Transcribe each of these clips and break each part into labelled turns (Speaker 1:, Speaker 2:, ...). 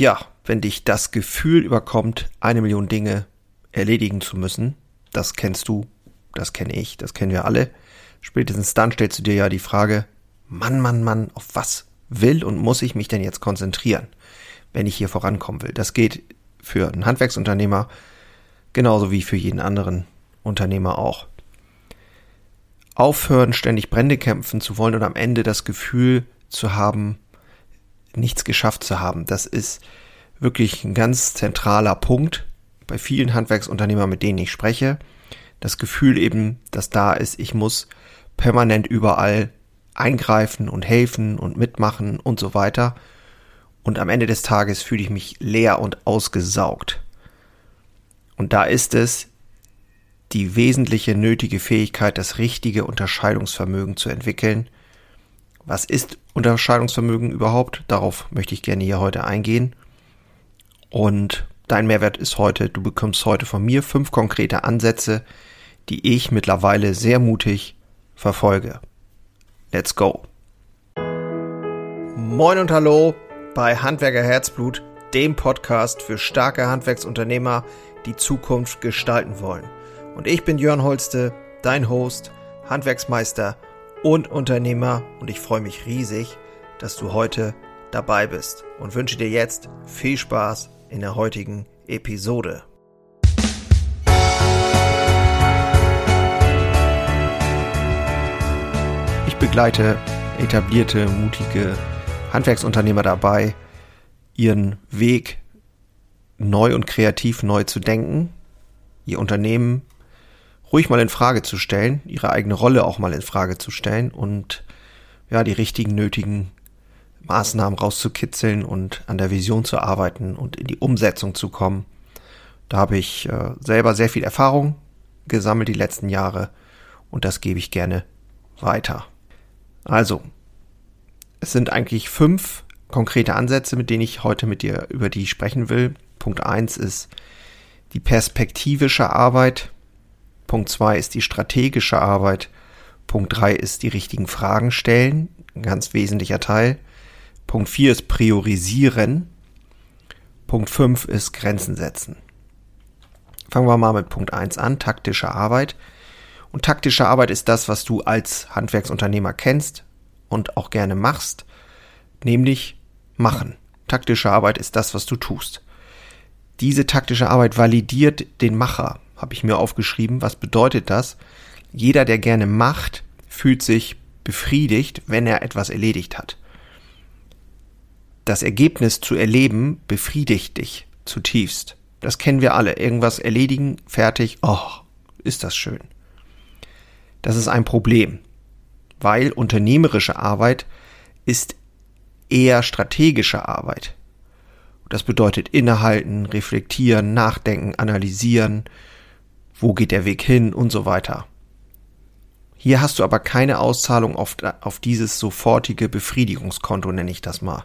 Speaker 1: Ja, wenn dich das Gefühl überkommt, eine Million Dinge erledigen zu müssen, das kennst du, das kenne ich, das kennen wir alle. Spätestens dann stellst du dir ja die Frage, Mann, Mann, Mann, auf was will und muss ich mich denn jetzt konzentrieren, wenn ich hier vorankommen will? Das geht für einen Handwerksunternehmer genauso wie für jeden anderen Unternehmer auch. Aufhören, ständig Brände kämpfen zu wollen und am Ende das Gefühl zu haben, nichts geschafft zu haben. Das ist wirklich ein ganz zentraler Punkt bei vielen Handwerksunternehmern, mit denen ich spreche. Das Gefühl eben, dass da ist, ich muss permanent überall eingreifen und helfen und mitmachen und so weiter. Und am Ende des Tages fühle ich mich leer und ausgesaugt. Und da ist es die wesentliche nötige Fähigkeit, das richtige Unterscheidungsvermögen zu entwickeln. Was ist Unterscheidungsvermögen überhaupt? Darauf möchte ich gerne hier heute eingehen. Und dein Mehrwert ist heute, du bekommst heute von mir fünf konkrete Ansätze, die ich mittlerweile sehr mutig verfolge. Let's go. Moin und hallo bei Handwerker Herzblut, dem Podcast für starke Handwerksunternehmer, die Zukunft gestalten wollen. Und ich bin Jörn Holste, dein Host, Handwerksmeister und Unternehmer und ich freue mich riesig, dass du heute dabei bist und wünsche dir jetzt viel Spaß in der heutigen Episode. begleite etablierte, mutige Handwerksunternehmer dabei, ihren Weg neu und kreativ neu zu denken, ihr Unternehmen ruhig mal in Frage zu stellen, ihre eigene Rolle auch mal in Frage zu stellen und ja, die richtigen nötigen Maßnahmen rauszukitzeln und an der Vision zu arbeiten und in die Umsetzung zu kommen. Da habe ich äh, selber sehr viel Erfahrung gesammelt die letzten Jahre und das gebe ich gerne weiter. Also, es sind eigentlich fünf konkrete Ansätze, mit denen ich heute mit dir über die sprechen will. Punkt eins ist die perspektivische Arbeit. Punkt zwei ist die strategische Arbeit. Punkt drei ist die richtigen Fragen stellen. Ein ganz wesentlicher Teil. Punkt vier ist priorisieren. Punkt fünf ist Grenzen setzen. Fangen wir mal mit Punkt eins an, taktische Arbeit. Und taktische Arbeit ist das, was du als Handwerksunternehmer kennst und auch gerne machst, nämlich machen. Taktische Arbeit ist das, was du tust. Diese taktische Arbeit validiert den Macher, habe ich mir aufgeschrieben. Was bedeutet das? Jeder, der gerne macht, fühlt sich befriedigt, wenn er etwas erledigt hat. Das Ergebnis zu erleben befriedigt dich zutiefst. Das kennen wir alle. Irgendwas erledigen, fertig. Oh, ist das schön. Das ist ein Problem, weil unternehmerische Arbeit ist eher strategische Arbeit. Das bedeutet innehalten, reflektieren, nachdenken, analysieren, wo geht der Weg hin und so weiter. Hier hast du aber keine Auszahlung auf, auf dieses sofortige Befriedigungskonto, nenne ich das mal.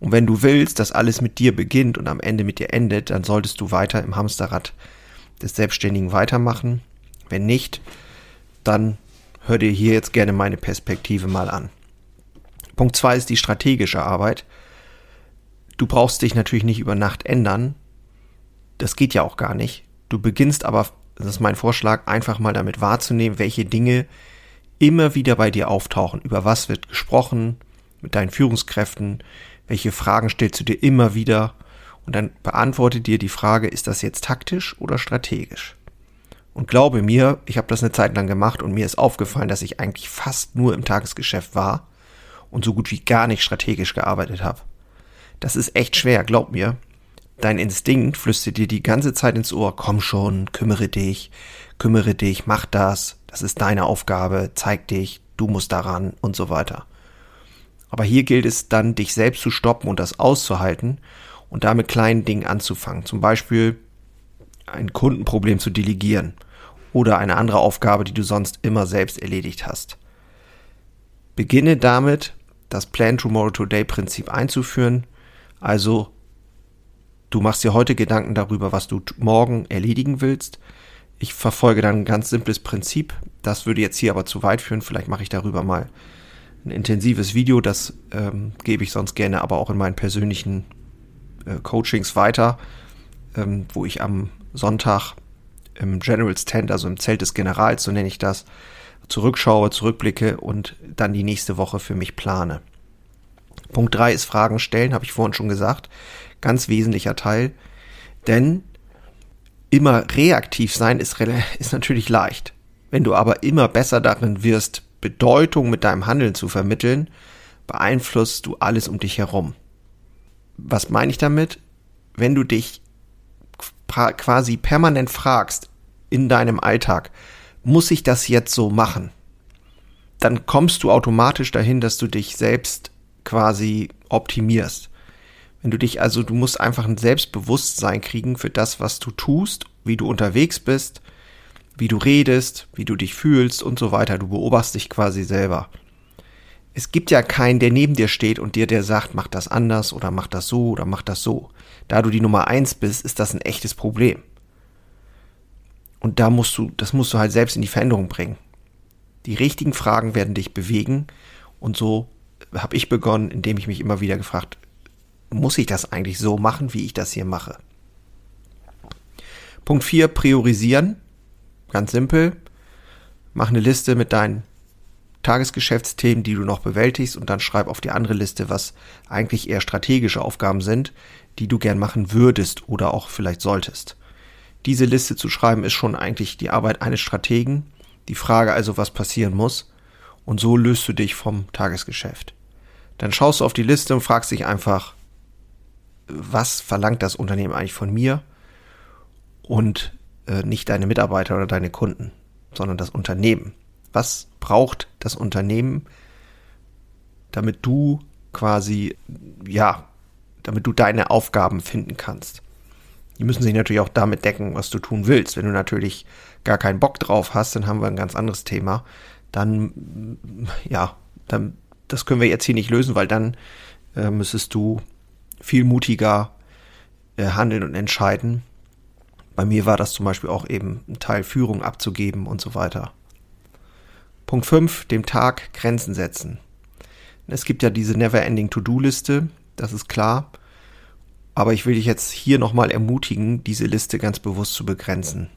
Speaker 1: Und wenn du willst, dass alles mit dir beginnt und am Ende mit dir endet, dann solltest du weiter im Hamsterrad des Selbstständigen weitermachen. Wenn nicht, dann hör dir hier jetzt gerne meine Perspektive mal an. Punkt zwei ist die strategische Arbeit. Du brauchst dich natürlich nicht über Nacht ändern. Das geht ja auch gar nicht. Du beginnst aber, das ist mein Vorschlag, einfach mal damit wahrzunehmen, welche Dinge immer wieder bei dir auftauchen. Über was wird gesprochen mit deinen Führungskräften? Welche Fragen stellst du dir immer wieder? Und dann beantworte dir die Frage, ist das jetzt taktisch oder strategisch? Und glaube mir, ich habe das eine Zeit lang gemacht und mir ist aufgefallen, dass ich eigentlich fast nur im Tagesgeschäft war und so gut wie gar nicht strategisch gearbeitet habe. Das ist echt schwer, glaub mir. Dein Instinkt flüstert dir die ganze Zeit ins Ohr, komm schon, kümmere dich, kümmere dich, mach das, das ist deine Aufgabe, zeig dich, du musst daran und so weiter. Aber hier gilt es dann, dich selbst zu stoppen und das auszuhalten und damit kleinen Dingen anzufangen. Zum Beispiel ein Kundenproblem zu delegieren oder eine andere Aufgabe, die du sonst immer selbst erledigt hast. Beginne damit, das Plan Tomorrow Today Prinzip einzuführen. Also, du machst dir heute Gedanken darüber, was du morgen erledigen willst. Ich verfolge dann ein ganz simples Prinzip. Das würde jetzt hier aber zu weit führen. Vielleicht mache ich darüber mal ein intensives Video. Das ähm, gebe ich sonst gerne aber auch in meinen persönlichen äh, Coachings weiter, ähm, wo ich am Sonntag im General's Tent, also im Zelt des Generals, so nenne ich das, zurückschaue, zurückblicke und dann die nächste Woche für mich plane. Punkt drei ist Fragen stellen, habe ich vorhin schon gesagt. Ganz wesentlicher Teil. Denn immer reaktiv sein ist, ist natürlich leicht. Wenn du aber immer besser darin wirst, Bedeutung mit deinem Handeln zu vermitteln, beeinflusst du alles um dich herum. Was meine ich damit? Wenn du dich quasi permanent fragst in deinem Alltag, muss ich das jetzt so machen? Dann kommst du automatisch dahin, dass du dich selbst quasi optimierst. Wenn du dich also, du musst einfach ein Selbstbewusstsein kriegen für das, was du tust, wie du unterwegs bist, wie du redest, wie du dich fühlst und so weiter. Du beobachtest dich quasi selber. Es gibt ja keinen, der neben dir steht und dir der sagt, mach das anders oder mach das so oder mach das so. Da du die Nummer eins bist, ist das ein echtes Problem. Und da musst du, das musst du halt selbst in die Veränderung bringen. Die richtigen Fragen werden dich bewegen und so habe ich begonnen, indem ich mich immer wieder gefragt, muss ich das eigentlich so machen, wie ich das hier mache? Punkt 4, priorisieren. Ganz simpel. Mach eine Liste mit deinen Tagesgeschäftsthemen, die du noch bewältigst und dann schreib auf die andere Liste, was eigentlich eher strategische Aufgaben sind, die du gern machen würdest oder auch vielleicht solltest. Diese Liste zu schreiben ist schon eigentlich die Arbeit eines Strategen. Die Frage also, was passieren muss. Und so löst du dich vom Tagesgeschäft. Dann schaust du auf die Liste und fragst dich einfach, was verlangt das Unternehmen eigentlich von mir? Und äh, nicht deine Mitarbeiter oder deine Kunden, sondern das Unternehmen. Was braucht das Unternehmen, damit du quasi, ja, damit du deine Aufgaben finden kannst? Die müssen sich natürlich auch damit decken, was du tun willst. Wenn du natürlich gar keinen Bock drauf hast, dann haben wir ein ganz anderes Thema. Dann, ja, dann, das können wir jetzt hier nicht lösen, weil dann äh, müsstest du viel mutiger äh, handeln und entscheiden. Bei mir war das zum Beispiel auch eben ein Teil Führung abzugeben und so weiter. Punkt 5, dem Tag Grenzen setzen. Es gibt ja diese Never-Ending To-Do-Liste, das ist klar. Aber ich will dich jetzt hier nochmal ermutigen, diese Liste ganz bewusst zu begrenzen.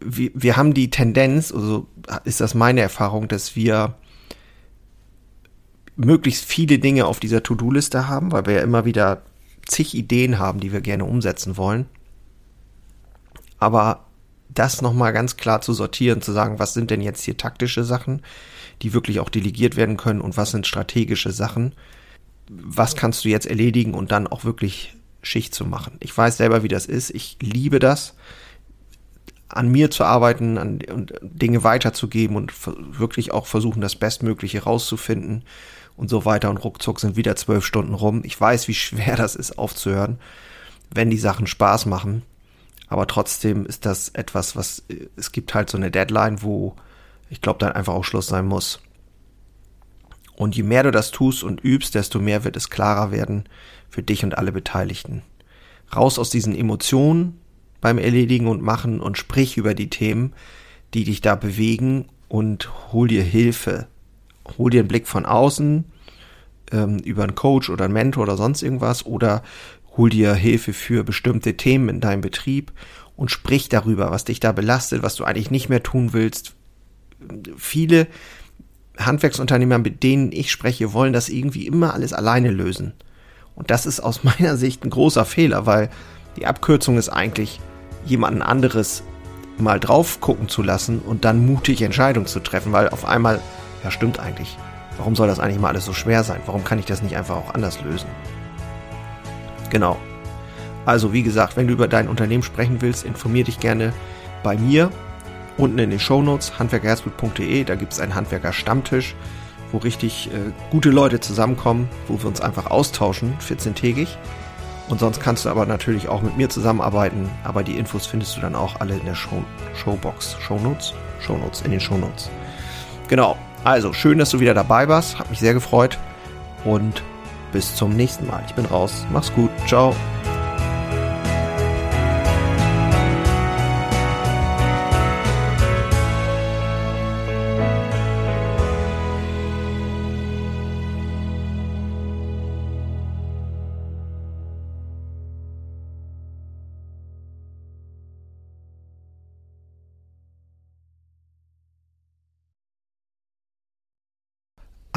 Speaker 1: Wir, wir haben die Tendenz, also ist das meine Erfahrung, dass wir möglichst viele Dinge auf dieser To-Do-Liste haben, weil wir ja immer wieder zig Ideen haben, die wir gerne umsetzen wollen. Aber das nochmal ganz klar zu sortieren, zu sagen, was sind denn jetzt hier taktische Sachen, die wirklich auch delegiert werden können und was sind strategische Sachen, was kannst du jetzt erledigen und dann auch wirklich Schicht zu machen. Ich weiß selber, wie das ist. Ich liebe das, an mir zu arbeiten an, und Dinge weiterzugeben und wirklich auch versuchen, das Bestmögliche rauszufinden und so weiter. Und ruckzuck sind wieder zwölf Stunden rum. Ich weiß, wie schwer das ist, aufzuhören, wenn die Sachen Spaß machen. Aber trotzdem ist das etwas, was es gibt halt so eine Deadline, wo ich glaube, dann einfach auch Schluss sein muss. Und je mehr du das tust und übst, desto mehr wird es klarer werden für dich und alle Beteiligten. Raus aus diesen Emotionen beim Erledigen und Machen und sprich über die Themen, die dich da bewegen und hol dir Hilfe. Hol dir einen Blick von außen ähm, über einen Coach oder einen Mentor oder sonst irgendwas oder hol dir Hilfe für bestimmte Themen in deinem Betrieb und sprich darüber, was dich da belastet, was du eigentlich nicht mehr tun willst. Viele Handwerksunternehmer, mit denen ich spreche, wollen das irgendwie immer alles alleine lösen. Und das ist aus meiner Sicht ein großer Fehler, weil die Abkürzung ist eigentlich, jemanden anderes mal drauf gucken zu lassen und dann mutig Entscheidungen zu treffen, weil auf einmal, ja stimmt eigentlich, warum soll das eigentlich mal alles so schwer sein? Warum kann ich das nicht einfach auch anders lösen? Genau. Also wie gesagt, wenn du über dein Unternehmen sprechen willst, informier dich gerne bei mir unten in den Shownotes handwerkerherzblut.de, da gibt es einen Handwerker-Stammtisch, wo richtig äh, gute Leute zusammenkommen, wo wir uns einfach austauschen, 14-tägig. Und sonst kannst du aber natürlich auch mit mir zusammenarbeiten, aber die Infos findest du dann auch alle in der Show Showbox, Shownotes, Shownotes, in den Shownotes. Genau, also schön, dass du wieder dabei warst, hat mich sehr gefreut und bis zum nächsten Mal. Ich bin raus, mach's gut, ciao.